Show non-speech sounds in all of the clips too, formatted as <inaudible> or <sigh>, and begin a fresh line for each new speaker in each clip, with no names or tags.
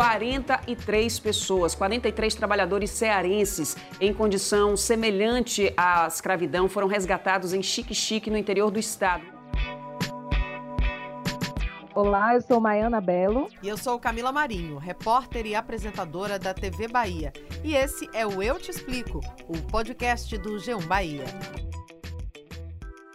43 pessoas, 43 trabalhadores cearenses em condição semelhante à escravidão foram resgatados em Chique-Chique, no interior do estado.
Olá, eu sou Maiana Belo.
E eu sou Camila Marinho, repórter e apresentadora da TV Bahia. E esse é o Eu Te Explico, o podcast do G1 Bahia.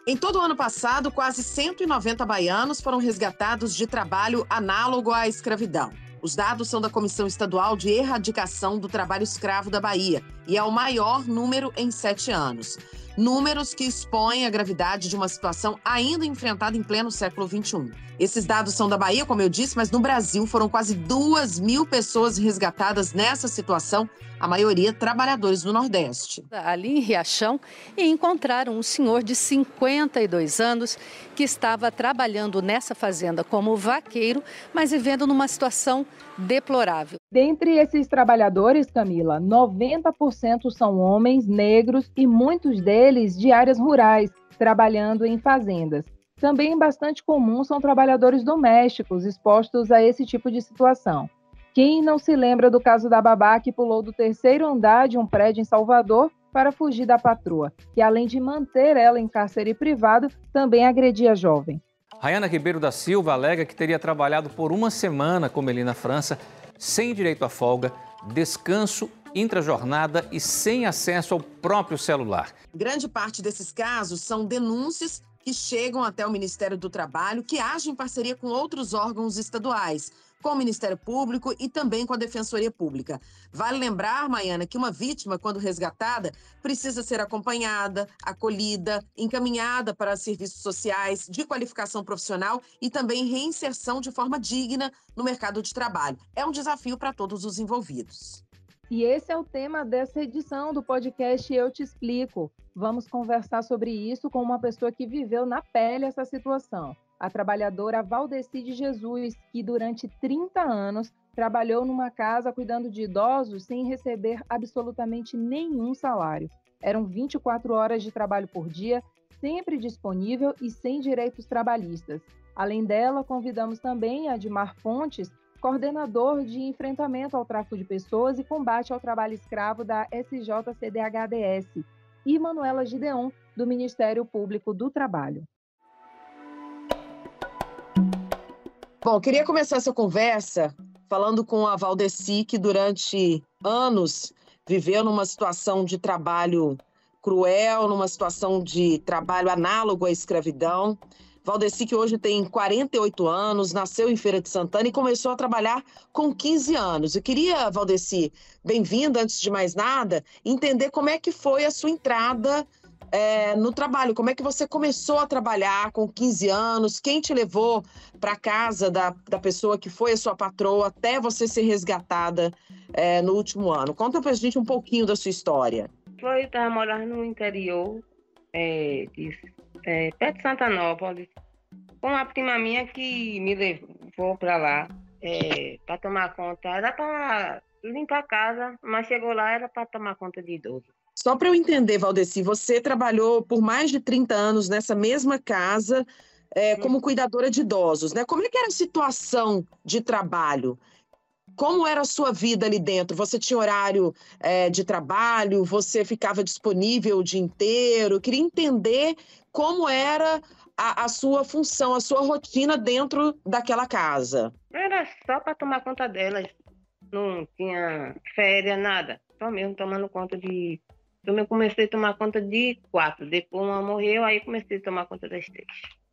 Em todo o ano passado, quase 190 baianos foram resgatados de trabalho análogo à escravidão. Os dados são da Comissão Estadual de Erradicação do Trabalho Escravo da Bahia e é o maior número em sete anos. Números que expõem a gravidade de uma situação ainda enfrentada em pleno século XXI. Esses dados são da Bahia, como eu disse, mas no Brasil foram quase duas mil pessoas resgatadas nessa situação, a maioria trabalhadores do Nordeste.
Ali em Riachão, encontraram um senhor de 52 anos que estava trabalhando nessa fazenda como vaqueiro, mas vivendo numa situação deplorável.
Dentre esses trabalhadores, Camila, 90% são homens negros e muitos deles de áreas rurais, trabalhando em fazendas. Também bastante comum são trabalhadores domésticos expostos a esse tipo de situação. Quem não se lembra do caso da babá que pulou do terceiro andar de um prédio em Salvador para fugir da patroa, que além de manter ela em cárcere privado, também agredia a jovem.
Rayana Ribeiro da Silva alega que teria trabalhado por uma semana com Melina França, sem direito à folga, descanso intrajornada e sem acesso ao próprio celular.
Grande parte desses casos são denúncias que chegam até o Ministério do Trabalho, que age em parceria com outros órgãos estaduais, com o Ministério Público e também com a Defensoria Pública. Vale lembrar, Maiana, que uma vítima, quando resgatada, precisa ser acompanhada, acolhida, encaminhada para serviços sociais de qualificação profissional e também reinserção de forma digna no mercado de trabalho. É um desafio para todos os envolvidos.
E esse é o tema dessa edição do podcast Eu Te Explico. Vamos conversar sobre isso com uma pessoa que viveu na pele essa situação. A trabalhadora Valdeci de Jesus, que durante 30 anos trabalhou numa casa cuidando de idosos sem receber absolutamente nenhum salário. Eram 24 horas de trabalho por dia, sempre disponível e sem direitos trabalhistas. Além dela, convidamos também Admar Fontes, coordenador de enfrentamento ao tráfico de pessoas e combate ao trabalho escravo da SJCDHDS, e Manuela Gideon, do Ministério Público do Trabalho.
Bom, queria começar essa conversa falando com a Valdeci, que durante anos viveu numa situação de trabalho cruel, numa situação de trabalho análogo à escravidão. Valdeci, que hoje tem 48 anos, nasceu em Feira de Santana e começou a trabalhar com 15 anos. Eu queria, Valdeci, bem-vinda, antes de mais nada, entender como é que foi a sua entrada é, no trabalho. Como é que você começou a trabalhar com 15 anos? Quem te levou para casa da, da pessoa que foi a sua patroa até você ser resgatada é, no último ano? Conta para a gente um pouquinho da sua história.
Foi, estava morando no interior é, de é, perto de Santanópolis, com uma prima minha que me levou para lá é, para tomar conta. Era para limpar a casa, mas chegou lá era para tomar conta de idoso.
Só para eu entender, Valdeci, você trabalhou por mais de 30 anos nessa mesma casa é, como cuidadora de idosos, né? Como é que era a situação de trabalho? Como era a sua vida ali dentro? Você tinha horário é, de trabalho? Você ficava disponível o dia inteiro? Eu queria entender como era a, a, sua função, a sua rotina dentro daquela casa.
Era só para tomar conta delas. Não tinha férias, nada. Só mesmo tomando conta de. Eu comecei a tomar conta de quatro. Depois uma morreu, aí comecei a tomar conta das três.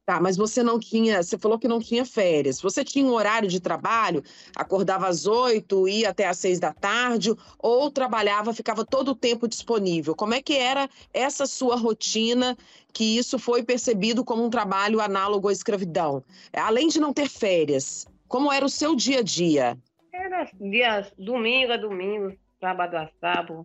Tá, mas você não tinha, você falou que não tinha férias. Você tinha um horário de trabalho, acordava às oito, ia até às seis da tarde, ou trabalhava, ficava todo o tempo disponível? Como é que era essa sua rotina, que isso foi percebido como um trabalho análogo à escravidão? Além de não ter férias, como era o seu dia a dia?
Era dia domingo a domingo, sábado a sábado,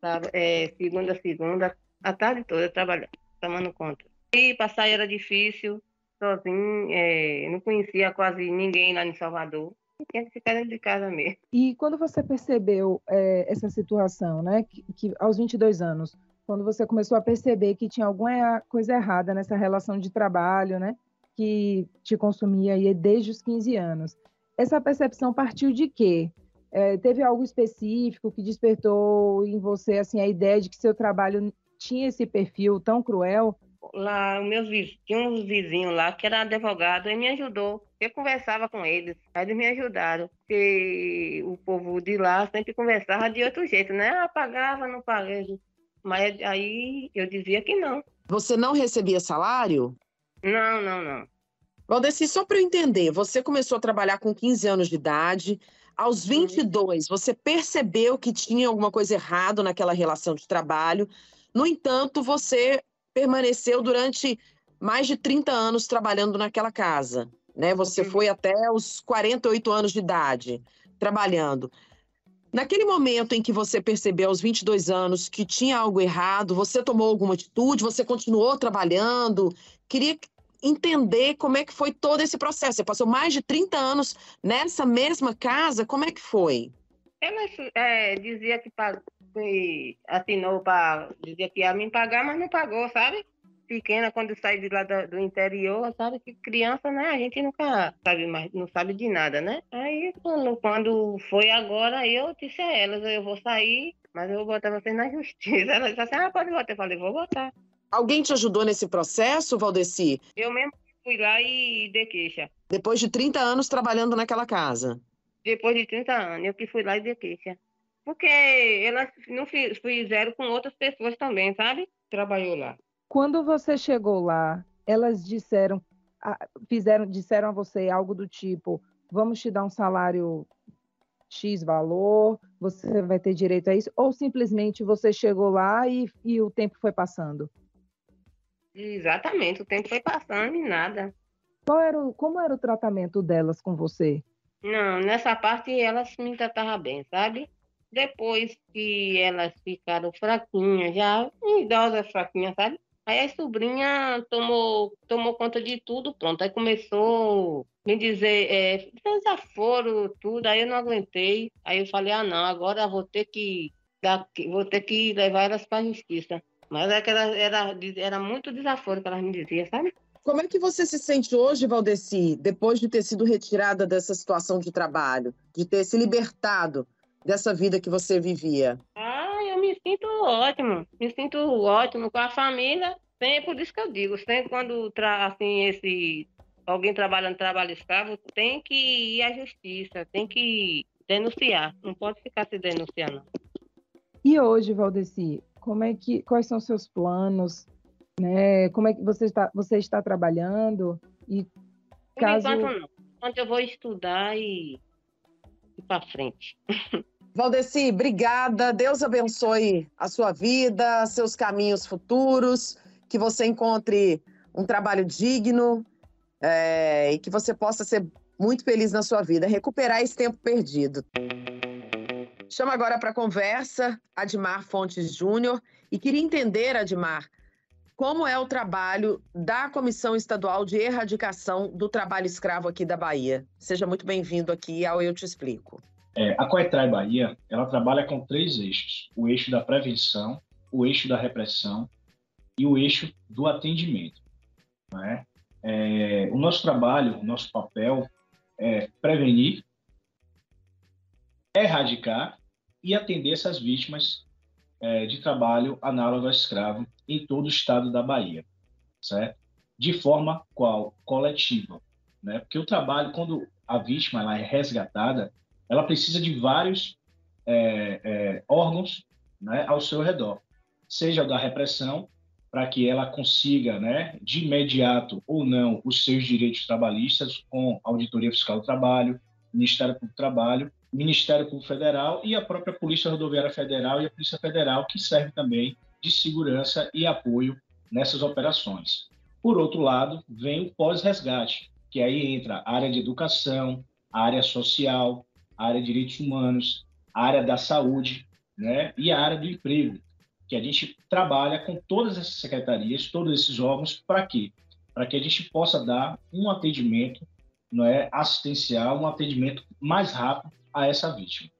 sábado é, segunda a segunda, a tarde toda trabalhando, tomando conta. E passar era difícil, sozinho, é, não conhecia quase ninguém lá em Salvador. Tinha que ficar dentro de casa mesmo.
E quando você percebeu é, essa situação, né, que, que aos 22 anos, quando você começou a perceber que tinha alguma coisa errada nessa relação de trabalho, né, que te consumia aí desde os 15 anos, essa percepção partiu de quê? É, teve algo específico que despertou em você assim a ideia de que seu trabalho tinha esse perfil tão cruel?
Lá, meus vizinhos, tinha uns vizinhos lá que era advogado e me ajudou. Eu conversava com eles, aí eles me ajudaram. Porque o povo de lá sempre conversava de outro jeito, né? Ah, pagava, não paguei. Mas aí eu dizia que não.
Você não recebia salário?
Não, não, não.
Valdeci, só para eu entender, você começou a trabalhar com 15 anos de idade. Aos 22, você percebeu que tinha alguma coisa errada naquela relação de trabalho. No entanto, você permaneceu durante mais de 30 anos trabalhando naquela casa. Né? Você uhum. foi até os 48 anos de idade trabalhando. Naquele momento em que você percebeu aos 22 anos que tinha algo errado, você tomou alguma atitude, você continuou trabalhando? Queria entender como é que foi todo esse processo. Você passou mais de 30 anos nessa mesma casa, como é que foi?
Ela é, dizia que, que assinou para. dizia que ia me pagar, mas não pagou, sabe? Pequena, quando sai de lá do, do, interior, sabe que criança, né? A gente nunca sabe mais, não sabe de nada, né? Aí, quando, quando foi agora, eu disse a elas, eu vou sair, mas eu vou botar vocês na <laughs> justiça. Ela disse assim, ah, pode botar. Eu falei, vou botar.
Alguém te ajudou nesse processo, Valdeci?
Eu mesmo fui lá e dei queixa.
Depois de 30 anos trabalhando naquela casa?
Depois de 30 anos, eu que fui lá e dei queixa. Porque elas não fizeram com outras pessoas também, sabe? Trabalhou lá.
Quando você chegou lá, elas disseram, fizeram, disseram a você algo do tipo: vamos te dar um salário X valor, você vai ter direito a isso? Ou simplesmente você chegou lá e, e o tempo foi passando?
Exatamente, o tempo foi passando e nada.
Qual era o, como era o tratamento delas com você?
Não, nessa parte elas me tratavam bem, sabe? Depois que elas ficaram fraquinhas, já idosas fraquinhas, sabe? Aí a sobrinha tomou, tomou conta de tudo, pronto. Aí começou a me dizer, é, desaforo, tudo, aí eu não aguentei. Aí eu falei, ah não, agora vou ter que vou ter que levar elas para a justiça. Mas é que era, era muito desaforo que elas me diziam, sabe?
Como é que você se sente hoje, Valdeci, depois de ter sido retirada dessa situação de trabalho, de ter se libertado dessa vida que você vivia?
Ah, eu me sinto ótimo, me sinto ótimo com a família. Sempre por isso que eu digo, sempre quando assim esse alguém trabalhando trabalho escravo, tem que ir à justiça, tem que denunciar, não pode ficar se denunciando.
E hoje, Valdeci, como é que, quais são os seus planos, né? Como é que você está, você está trabalhando e caso...
enquanto não. Enquanto eu vou estudar e ir para frente. <laughs>
Valdeci, obrigada. Deus abençoe a sua vida, seus caminhos futuros, que você encontre um trabalho digno é, e que você possa ser muito feliz na sua vida, recuperar esse tempo perdido. Chama agora para conversa Admar Fontes Júnior e queria entender, Admar, como é o trabalho da Comissão Estadual de Erradicação do Trabalho Escravo aqui da Bahia. Seja muito bem-vindo aqui ao Eu Te Explico.
É, a Coetrai Bahia, ela trabalha com três eixos. O eixo da prevenção, o eixo da repressão e o eixo do atendimento. É? É, o nosso trabalho, o nosso papel é prevenir, erradicar e atender essas vítimas é, de trabalho análogo ao escravo em todo o estado da Bahia, certo? De forma qual coletiva, né? Porque o trabalho, quando a vítima ela é resgatada, ela precisa de vários é, é, órgãos né, ao seu redor, seja da repressão, para que ela consiga, né, de imediato ou não, os seus direitos trabalhistas com Auditoria Fiscal do Trabalho, Ministério Público do Trabalho, Ministério Público Federal e a própria Polícia Rodoviária Federal e a Polícia Federal, que serve também de segurança e apoio nessas operações. Por outro lado, vem o pós-resgate, que aí entra a área de educação, a área social, a área de direitos humanos, a área da saúde né, e a área do emprego, que a gente trabalha com todas essas secretarias, todos esses órgãos, para quê? Para que a gente possa dar um atendimento não é, assistencial, um atendimento mais rápido a essa vítima.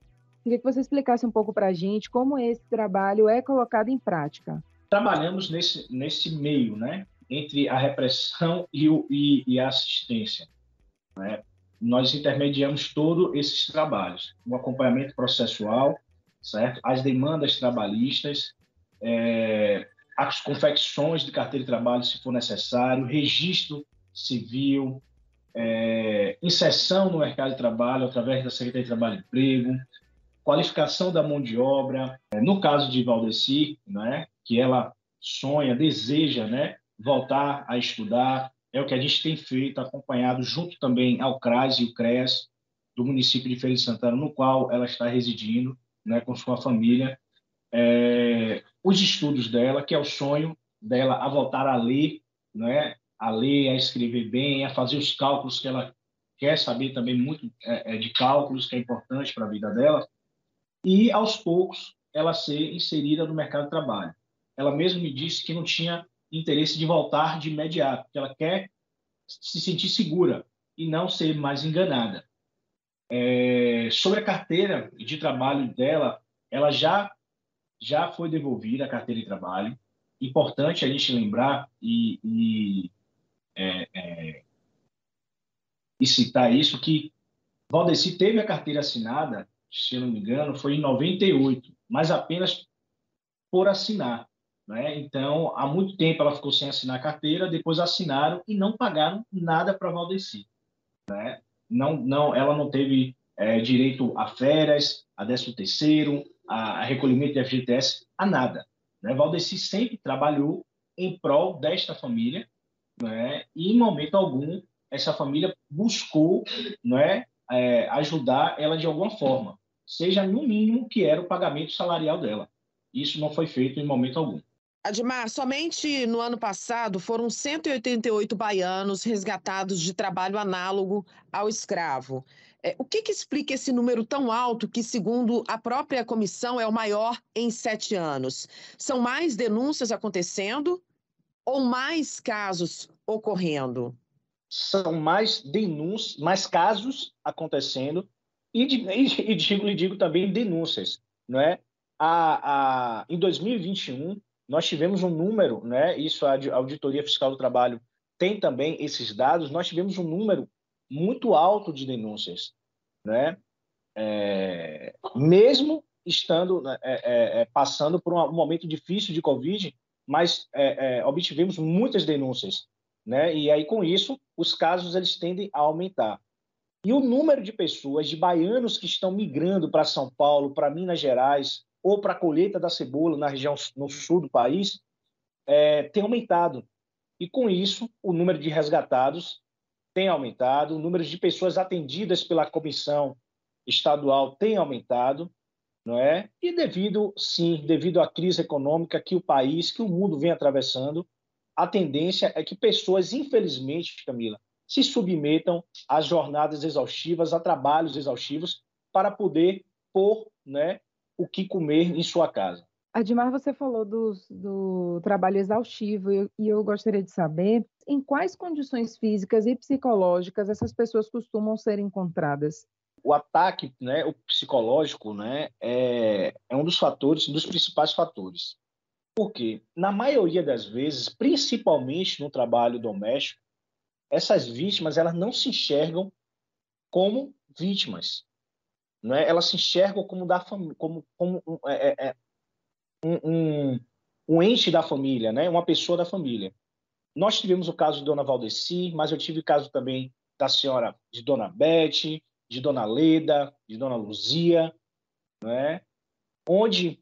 Queria que você explicasse um pouco para a gente como esse trabalho é colocado em prática.
Trabalhamos nesse, nesse meio, né, entre a repressão e, o, e, e a assistência. Né? Nós intermediamos todos esses trabalhos, o acompanhamento processual, certo? As demandas trabalhistas, é, as confecções de carteira de trabalho, se for necessário, registro civil, é, inserção no mercado de trabalho através da Secretaria de Trabalho e Emprego, qualificação da mão de obra. É, no caso de Valdeci, né, que ela sonha, deseja né, voltar a estudar, é o que a gente tem feito, acompanhado junto também ao CRAS e o CRES do município de Feira de Santana, no qual ela está residindo, né, com sua família, é, os estudos dela, que é o sonho dela a voltar a ler, né, a ler, a escrever bem, a fazer os cálculos que ela quer saber também muito é, é de cálculos, que é importante para a vida dela, e aos poucos ela ser inserida no mercado de trabalho. Ela mesma me disse que não tinha interesse de voltar de imediato, porque ela quer se sentir segura e não ser mais enganada. É, sobre a carteira de trabalho dela, ela já já foi devolvida a carteira de trabalho. Importante a gente lembrar e, e, é, é, e citar isso que Valdeci teve a carteira assinada, se eu não me engano, foi em 98, mas apenas por assinar. Né? Então, há muito tempo ela ficou sem assinar a carteira, depois assinaram e não pagaram nada para Valdeci. Né? Não, não, ela não teve é, direito a férias, a décimo terceiro, a, a recolhimento de FGTS, a nada. Né? Valdeci sempre trabalhou em prol desta família né? e, em momento algum, essa família buscou né, é, ajudar ela de alguma forma, seja no mínimo que era o pagamento salarial dela. Isso não foi feito em momento algum.
Admar, somente no ano passado foram 188 baianos resgatados de trabalho análogo ao escravo. É, o que, que, explica esse número tão alto, que, segundo a própria comissão, é o maior em sete anos? São mais denúncias acontecendo ou mais casos ocorrendo?
São mais denúncias, mais casos acontecendo e, e, e digo, e digo também denúncias, não é? A, a, em 2021, nós tivemos um número, né? Isso a Auditoria Fiscal do Trabalho tem também esses dados. Nós tivemos um número muito alto de denúncias, né? É, mesmo estando né, é, é, é, passando por um momento difícil de Covid, mas é, é, obtivemos muitas denúncias, né? E aí com isso os casos eles tendem a aumentar. E o número de pessoas, de baianos que estão migrando para São Paulo, para Minas Gerais, ou para a colheita da cebola na região no sul do país, é, tem aumentado. E com isso, o número de resgatados tem aumentado, o número de pessoas atendidas pela comissão estadual tem aumentado, não é? E devido, sim, devido à crise econômica que o país, que o mundo vem atravessando, a tendência é que pessoas, infelizmente, Camila, se submetam a jornadas exaustivas, a trabalhos exaustivos, para poder pôr né, o que comer em sua casa.
Admar, você falou do, do trabalho exaustivo e eu gostaria de saber em quais condições físicas e psicológicas essas pessoas costumam ser encontradas.
O ataque, né, o psicológico, né, é, é um dos fatores, um dos principais fatores. Porque, na maioria das vezes, principalmente no trabalho doméstico, essas vítimas elas não se enxergam como vítimas não é? Elas se enxergam como da família, como, como um, é, é, é, um, um, um, ente da família, né? Uma pessoa da família. Nós tivemos o caso de Dona Valdeci, mas eu tive o caso também da senhora de Dona Beth, de Dona Leda, de Dona Luzia, né? Onde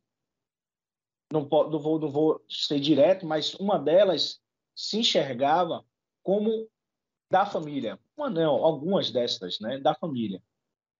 não, não, vou, não vou ser direto, mas uma delas se enxergava como da família. Uma não, algumas destas, né? Da família.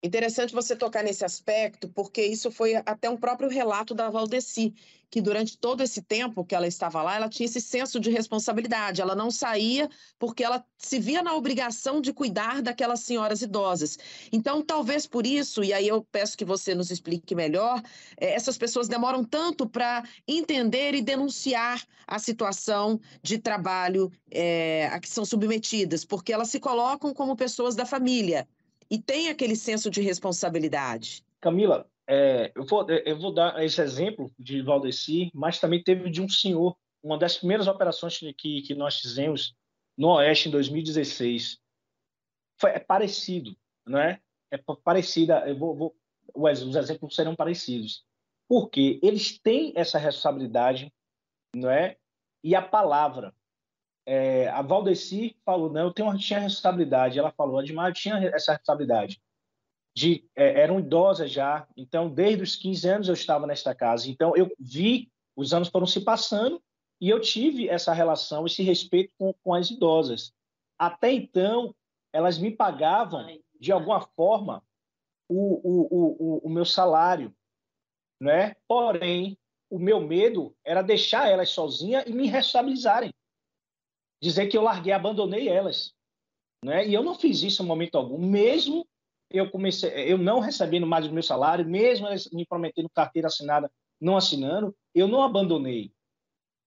Interessante você tocar nesse aspecto, porque isso foi até um próprio relato da Valdeci, que durante todo esse tempo que ela estava lá, ela tinha esse senso de responsabilidade. Ela não saía porque ela se via na obrigação de cuidar daquelas senhoras idosas. Então, talvez por isso, e aí eu peço que você nos explique melhor, eh, essas pessoas demoram tanto para entender e denunciar a situação de trabalho é, a que são submetidas, porque elas se colocam como pessoas da família e tem aquele senso de responsabilidade.
Camila, é, eu, vou, é, eu vou dar esse exemplo de Valdeci, mas também teve de um senhor, uma das primeiras operações que, que nós fizemos no Oeste em 2016. Foi, é parecido, não é? É parecida, eu vou, vou os exemplos serão parecidos, porque eles têm essa responsabilidade, não é? E a palavra, é, a Valdeci falou, não, eu tenho, tinha responsabilidade. Ela falou, Admar, eu tinha essa responsabilidade. De, é, eram idosas já, então desde os 15 anos eu estava nesta casa. Então eu vi, os anos foram se passando e eu tive essa relação, esse respeito com, com as idosas. Até então, elas me pagavam, de alguma forma, o, o, o, o meu salário. Né? Porém, o meu medo era deixar elas sozinhas e me responsabilizarem dizer que eu larguei, abandonei elas. Né? E eu não fiz isso em momento algum, mesmo eu comecei, eu não recebendo mais o meu salário, mesmo me prometendo carteira assinada, não assinando, eu não abandonei.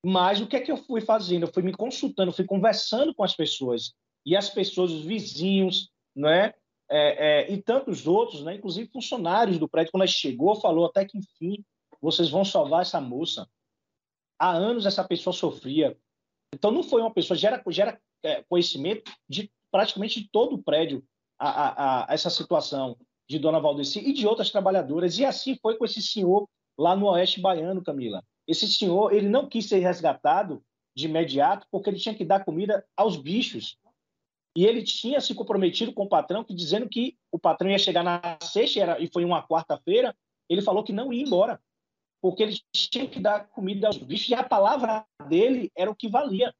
Mas o que é que eu fui fazendo? Eu fui me consultando, fui conversando com as pessoas e as pessoas, os vizinhos, né? É, é, e tantos outros, né? Inclusive funcionários do prédio, quando ela chegou, falou até que enfim vocês vão salvar essa moça. Há anos essa pessoa sofria então, não foi uma pessoa, gera, gera é, conhecimento de praticamente de todo o prédio a, a, a, essa situação de Dona Valdeci e de outras trabalhadoras. E assim foi com esse senhor lá no Oeste Baiano, Camila. Esse senhor, ele não quis ser resgatado de imediato porque ele tinha que dar comida aos bichos. E ele tinha se comprometido com o patrão, que, dizendo que o patrão ia chegar na sexta, era, e foi uma quarta-feira, ele falou que não ia embora porque ele tinha que dar comida aos bichos e a palavra dele era o que valia.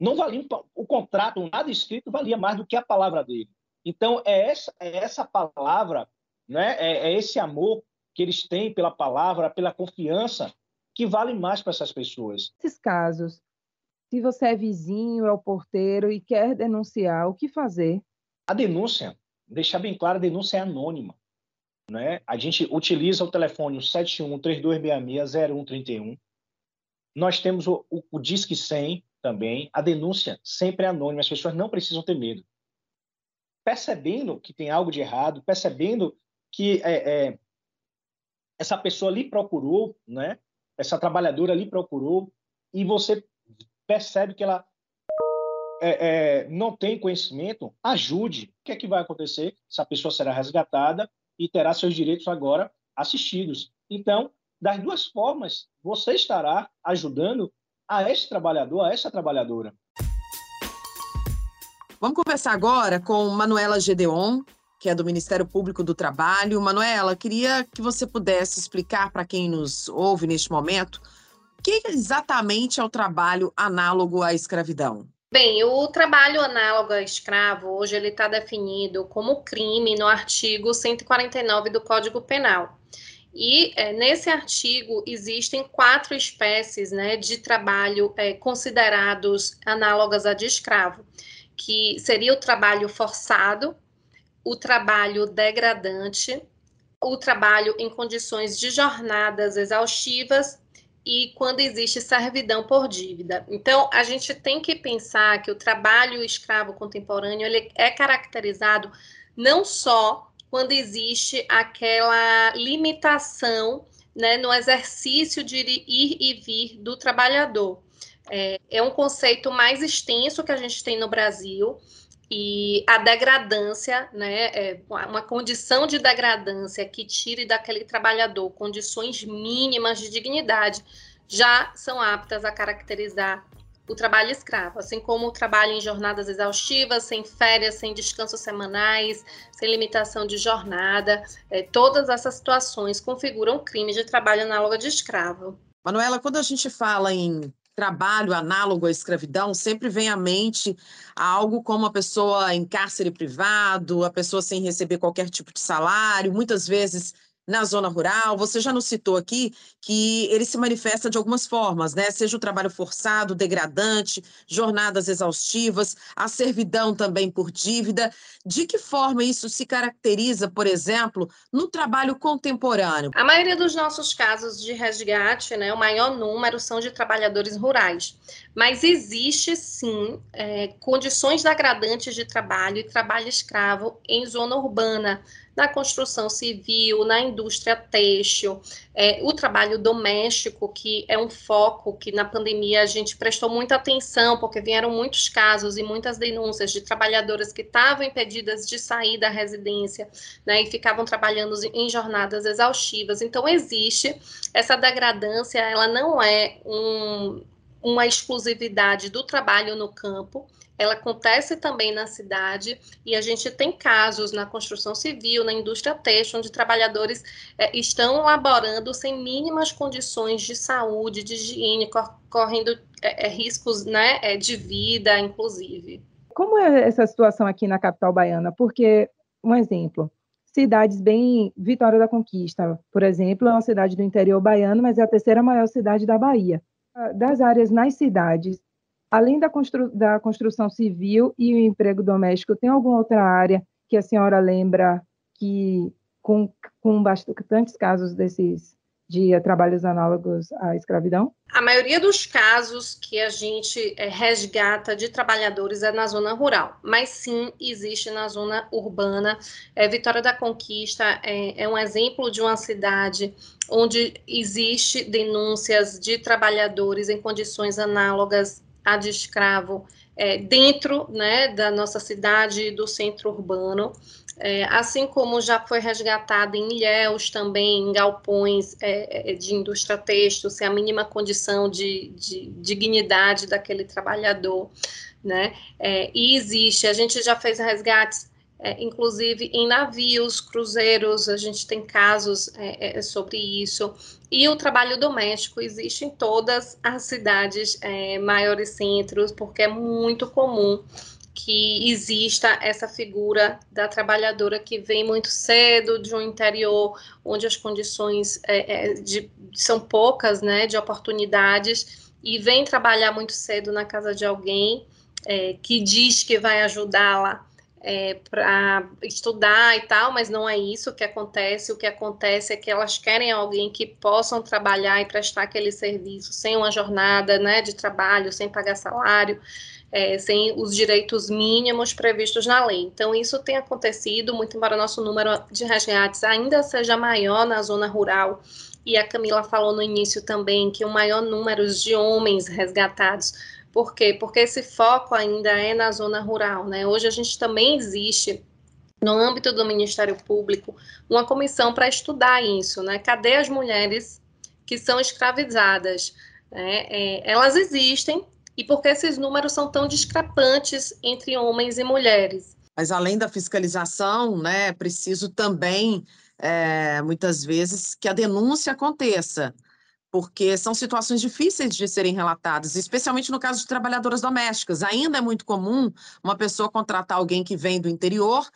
Não valia o contrato, nada escrito valia mais do que a palavra dele. Então é essa, é essa palavra, né? É, é esse amor que eles têm pela palavra, pela confiança que vale mais para essas pessoas.
Nesses casos, se você é vizinho, é o porteiro e quer denunciar, o que fazer?
A denúncia, deixar bem claro, a denúncia é anônima. Né? A gente utiliza o telefone 7132660131. Nós temos o, o, o Disque 100 também. A denúncia sempre é anônima, as pessoas não precisam ter medo. Percebendo que tem algo de errado, percebendo que é, é, essa pessoa ali procurou, né? essa trabalhadora ali procurou, e você percebe que ela é, é, não tem conhecimento, ajude. O que é que vai acontecer? Essa pessoa será resgatada e terá seus direitos agora assistidos. Então, das duas formas, você estará ajudando a esse trabalhador, a essa trabalhadora.
Vamos conversar agora com Manuela Gedeon, que é do Ministério Público do Trabalho. Manuela, queria que você pudesse explicar para quem nos ouve neste momento o que exatamente é o trabalho análogo à escravidão.
Bem, o trabalho análogo a escravo, hoje ele está definido como crime no artigo 149 do Código Penal. E é, nesse artigo existem quatro espécies né, de trabalho é, considerados análogas a de escravo, que seria o trabalho forçado, o trabalho degradante, o trabalho em condições de jornadas exaustivas e quando existe servidão por dívida. Então, a gente tem que pensar que o trabalho escravo contemporâneo ele é caracterizado não só quando existe aquela limitação né, no exercício de ir e vir do trabalhador. É, é um conceito mais extenso que a gente tem no Brasil, e a degradância, né, é uma condição de degradância que tire daquele trabalhador condições mínimas de dignidade, já são aptas a caracterizar o trabalho escravo, assim como o trabalho em jornadas exaustivas, sem férias, sem descansos semanais, sem limitação de jornada, é, todas essas situações configuram crime de trabalho análogo de escravo.
Manuela, quando a gente fala em trabalho análogo à escravidão, sempre vem à mente algo como a pessoa em cárcere privado, a pessoa sem receber qualquer tipo de salário, muitas vezes na zona rural. Você já nos citou aqui que ele se manifesta de algumas formas, né? Seja o trabalho forçado, degradante, jornadas exaustivas, a servidão também por dívida. De que forma isso se caracteriza, por exemplo, no trabalho contemporâneo?
A maioria dos nossos casos de resgate, né, o maior número são de trabalhadores rurais. Mas existe sim é, condições degradantes de trabalho e trabalho escravo em zona urbana na construção civil, na indústria têxtil, é, o trabalho doméstico, que é um foco que na pandemia a gente prestou muita atenção, porque vieram muitos casos e muitas denúncias de trabalhadoras que estavam impedidas de sair da residência, né, e ficavam trabalhando em jornadas exaustivas. Então, existe essa degradância, ela não é um, uma exclusividade do trabalho no campo, ela acontece também na cidade e a gente tem casos na construção civil, na indústria têxtil, onde trabalhadores é, estão laborando sem mínimas condições de saúde, de higiene, correndo é, é, riscos né, é, de vida, inclusive.
Como é essa situação aqui na capital baiana? Porque, um exemplo, cidades bem. Vitória da Conquista, por exemplo, é uma cidade do interior baiano, mas é a terceira maior cidade da Bahia. Das áreas nas cidades, além da, constru da construção civil e o emprego doméstico, tem alguma outra área que a senhora lembra que, com, com bastantes casos desses de trabalhos análogos à escravidão?
A maioria dos casos que a gente é, resgata de trabalhadores é na zona rural, mas sim existe na zona urbana. É, Vitória da Conquista é, é um exemplo de uma cidade onde existe denúncias de trabalhadores em condições análogas de escravo é, dentro né, da nossa cidade do centro urbano, é, assim como já foi resgatado em Ilhéus também, em galpões é, é de indústria têxtil, sem a mínima condição de, de dignidade daquele trabalhador, né, é, e existe, a gente já fez resgates é, inclusive em navios, cruzeiros, a gente tem casos é, é, sobre isso. E o trabalho doméstico existe em todas as cidades, é, maiores centros, porque é muito comum que exista essa figura da trabalhadora que vem muito cedo de um interior onde as condições é, é, de, são poucas, né, de oportunidades, e vem trabalhar muito cedo na casa de alguém que diz que vai ajudá-la é, para estudar e tal, mas não é isso que acontece. O que acontece é que elas querem alguém que possam trabalhar e prestar aquele serviço sem uma jornada né, de trabalho, sem pagar salário, é, sem os direitos mínimos previstos na lei. Então, isso tem acontecido, muito embora nosso número de resgates ainda seja maior na zona rural. E a Camila falou no início também que o maior número de homens resgatados por quê? Porque esse foco ainda é na zona rural, né? Hoje a gente também existe no âmbito do Ministério Público uma comissão para estudar isso, né? Cadê as mulheres que são escravizadas? Né? É, elas existem e por que esses números são tão discrepantes entre homens e mulheres?
Mas além da fiscalização, né, é preciso também é, muitas vezes que a denúncia aconteça porque são situações difíceis de serem relatadas, especialmente no caso de trabalhadoras domésticas. Ainda é muito comum uma pessoa contratar alguém que vem do interior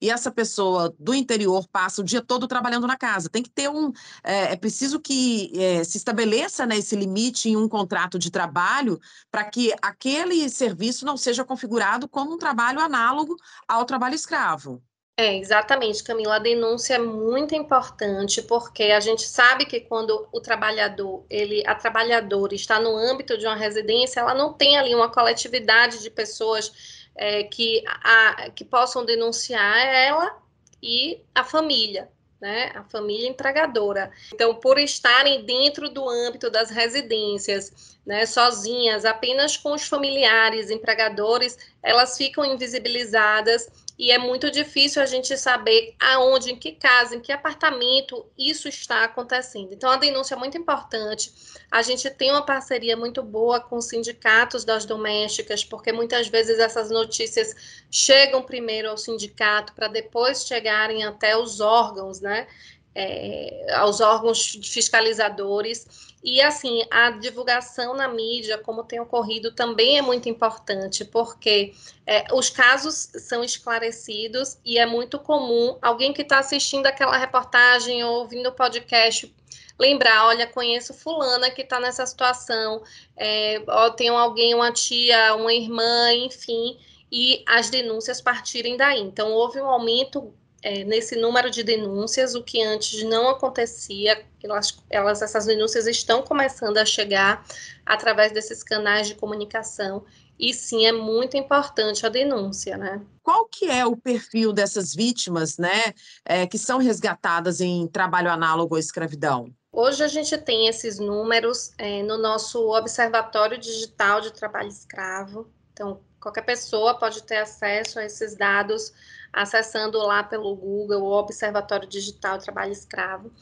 e essa pessoa do interior passa o dia todo trabalhando na casa. Tem que ter um. É, é preciso que é, se estabeleça né, esse limite em um contrato de trabalho para que aquele serviço não seja configurado como um trabalho análogo ao trabalho escravo.
É, exatamente, Camila. A denúncia é muito importante porque a gente sabe que quando o trabalhador, ele, a trabalhadora está no âmbito de uma residência, ela não tem ali uma coletividade de pessoas é, que, a, que possam denunciar ela e a família né, a família empregadora. Então, por estarem dentro do âmbito das residências, né, sozinhas, apenas com os familiares empregadores, elas ficam invisibilizadas e é muito difícil a gente saber aonde, em que casa, em que apartamento isso está acontecendo. Então, a denúncia é muito importante. A gente tem uma parceria muito boa com os sindicatos das domésticas, porque muitas vezes essas notícias chegam primeiro ao sindicato para depois chegarem até os órgãos, né? É, aos órgãos fiscalizadores e assim, a divulgação na mídia, como tem ocorrido, também é muito importante, porque é, os casos são esclarecidos e é muito comum alguém que está assistindo aquela reportagem ou ouvindo o podcast lembrar, olha, conheço fulana que está nessa situação, é, ó, tenho alguém, uma tia, uma irmã, enfim, e as denúncias partirem daí. Então, houve um aumento é, nesse número de denúncias, o que antes não acontecia, elas, elas, essas denúncias estão começando a chegar através desses canais de comunicação, e sim é muito importante a denúncia, né?
Qual que é o perfil dessas vítimas, né, é, que são resgatadas em trabalho análogo à escravidão?
Hoje a gente tem esses números é, no nosso Observatório Digital de Trabalho Escravo. Então, qualquer pessoa pode ter acesso a esses dados acessando lá pelo Google o Observatório Digital Trabalho Escravo.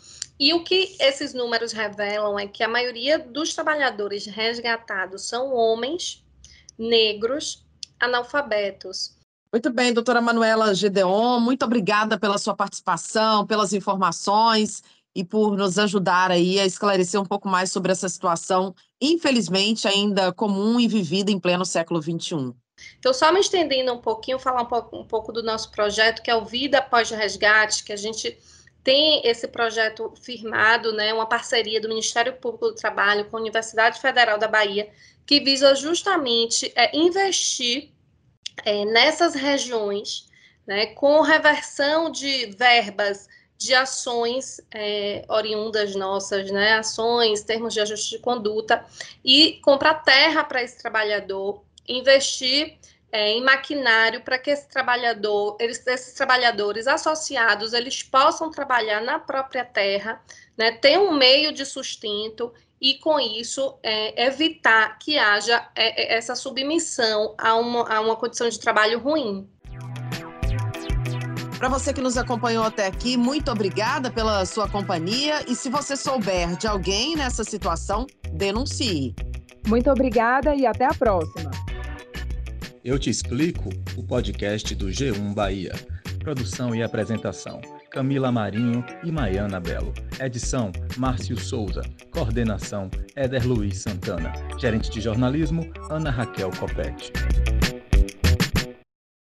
E o que esses números revelam é que a maioria dos trabalhadores resgatados são homens negros analfabetos.
Muito bem, doutora Manuela Gedeon, muito obrigada pela sua participação, pelas informações e por nos ajudar aí a esclarecer um pouco mais sobre essa situação, infelizmente ainda comum e vivida em pleno século XXI.
Então, só me estendendo um pouquinho, falar um pouco, um pouco do nosso projeto, que é o Vida Após Resgate, que a gente tem esse projeto firmado, né, uma parceria do Ministério Público do Trabalho com a Universidade Federal da Bahia, que visa justamente é, investir é, nessas regiões, né, com reversão de verbas de ações é, oriundas nossas, né, ações, termos de ajuste de conduta, e comprar terra para esse trabalhador, investir é, em maquinário para que esse trabalhador, eles, esses trabalhadores associados, eles possam trabalhar na própria terra, né, ter um meio de sustento e, com isso, é, evitar que haja é, é essa submissão a uma, a uma condição de trabalho ruim.
Para você que nos acompanhou até aqui, muito obrigada pela sua companhia. E se você souber de alguém nessa situação, denuncie.
Muito obrigada e até a próxima.
Eu te explico o podcast do G1 Bahia. Produção e apresentação: Camila Marinho e Maiana Belo. Edição: Márcio Souza. Coordenação: Éder Luiz Santana. Gerente de jornalismo: Ana Raquel Copete.